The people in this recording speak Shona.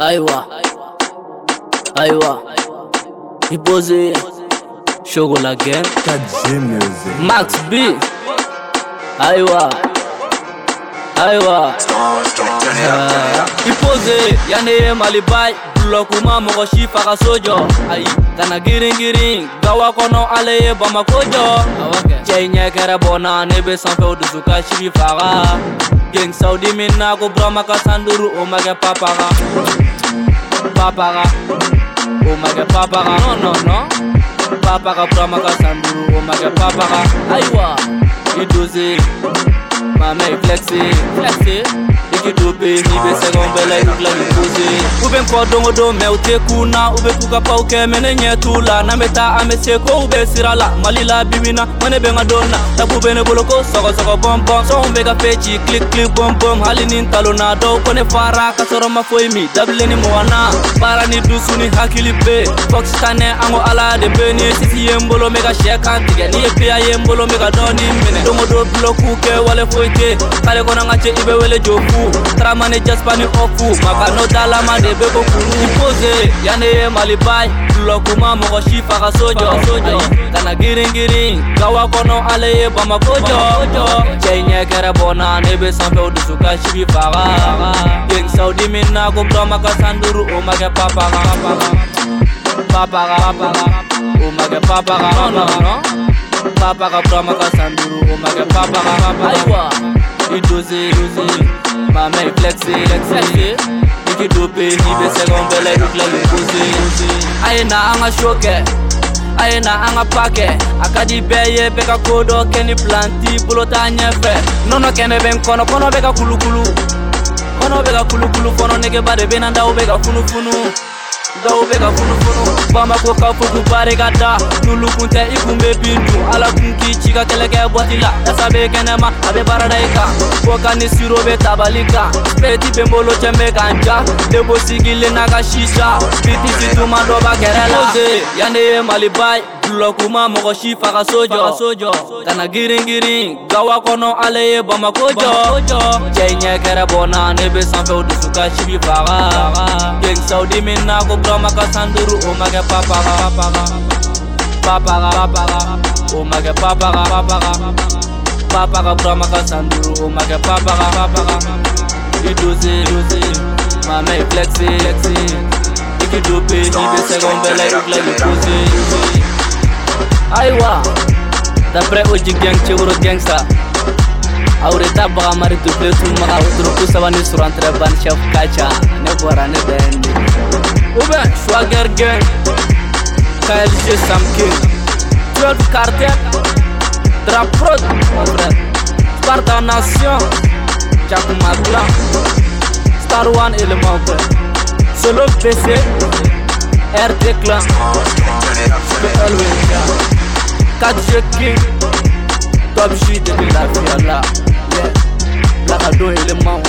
aiwa aiwa ipoze shogo la gen max b aiwa aiwa eh, ipoze yaneye malibai bulɔkuma mɔgɔ si faga sojo jɔ tana kana giringirin gawa kono ale ye bamako jɔ cɛi ɲɛ kɛrɛ bɔnna ne be sanfɛ o dusu ka si bi faga gengsaw dimi ko burama ka san duru o ma kɛ papara omaga oh papara no no no papara pramaga sanduru omaga oh papara aiwa idozi mama flexi flexi ngidobeni bese ngombela ikula ngikuze ube ngkodo ngodome utekuna ube kukapa ukemene nyetula nameta ameseko ube sirala malila biwina mane bengadona takubene boloko sokosoko bombom sombeka peji klik klik bombom halini ntalo nado kone fara kasoro mafoimi dableni mowana barani dusuni hakili be fokstane ango ala debeni sisiyembolo meka shekantike niye piya yembolo meka doni mene domodo bloku ke wale foite kale kona ngache ibe wele jofu tramane jaspani ofu makano dalamane be bokuru ipose yaneye malibai lulokuma mogo si faga sojo kana giringiring kawa kono aleye bama kojo ceinyekere bona nebe sampe odusu ka sibi faga geng saudi minna kobdoma ka sanduru omake papaga papaga papaga omake papaga papaga broma ka sanduru omake papaga papaga you dozy, dozy. My man flexy, flexy. Make you dope, give a second belly, look like you dozy. I ain't a hanger shocker. I ain't a hanger packer. I got the bear, yeah, beka kodo, kenny planty, bullet on your fair. No, no, kenny ben kono, kono beka kulu kulu. Kono beka kulu kulu, kono nigga, but the ben and that will beka kulu kulu. ndzawubeka funufunu vama koka fuku bari ka da lulu kun tɛ i kun bɛ bin dun ala kun k'i ci ka kɛlɛkɛ bɔti la yasa bɛ kɛnɛma a bɛ baarada i kan koka ni siro bɛ tabali kan speti bɛ n bolo cɛ bɛ kan ja debo sigilen na ka sisa bitisi tuma dɔ ba kɛrɛ la yan de ye maliba ye dulɔ kuma mɔgɔ si faga sojɔ sojɔ kana giringirin gawa kɔnɔ ale ye bamako jɔ cɛɲɛ kɛrɛ bɔna ne be sanfɛw dusu ka sibi faga kengisaw dimin na ko gurama ka sanduru o makɛ papaga papaga papaga o makɛ papaga papaga papaga gurama ka sanduru o makɛ papaga papaga i dose dose mamɛ i flexi flexi i ki dope i be sɛgɛn bɛɛla i bila i pose aywa dabre oji gyang cewuro gyangsa awreta baga mari dubletu maga uduruku sabani surantre ban chef kacha ne bora ne bendi ube swagger gang klg sam king 12 cartel drap prod mon frère sparta nation chakuma clan star one element solo pc RT clan Always down. 4 Dieu kick Top the depuis la vie là yeah. La rado élément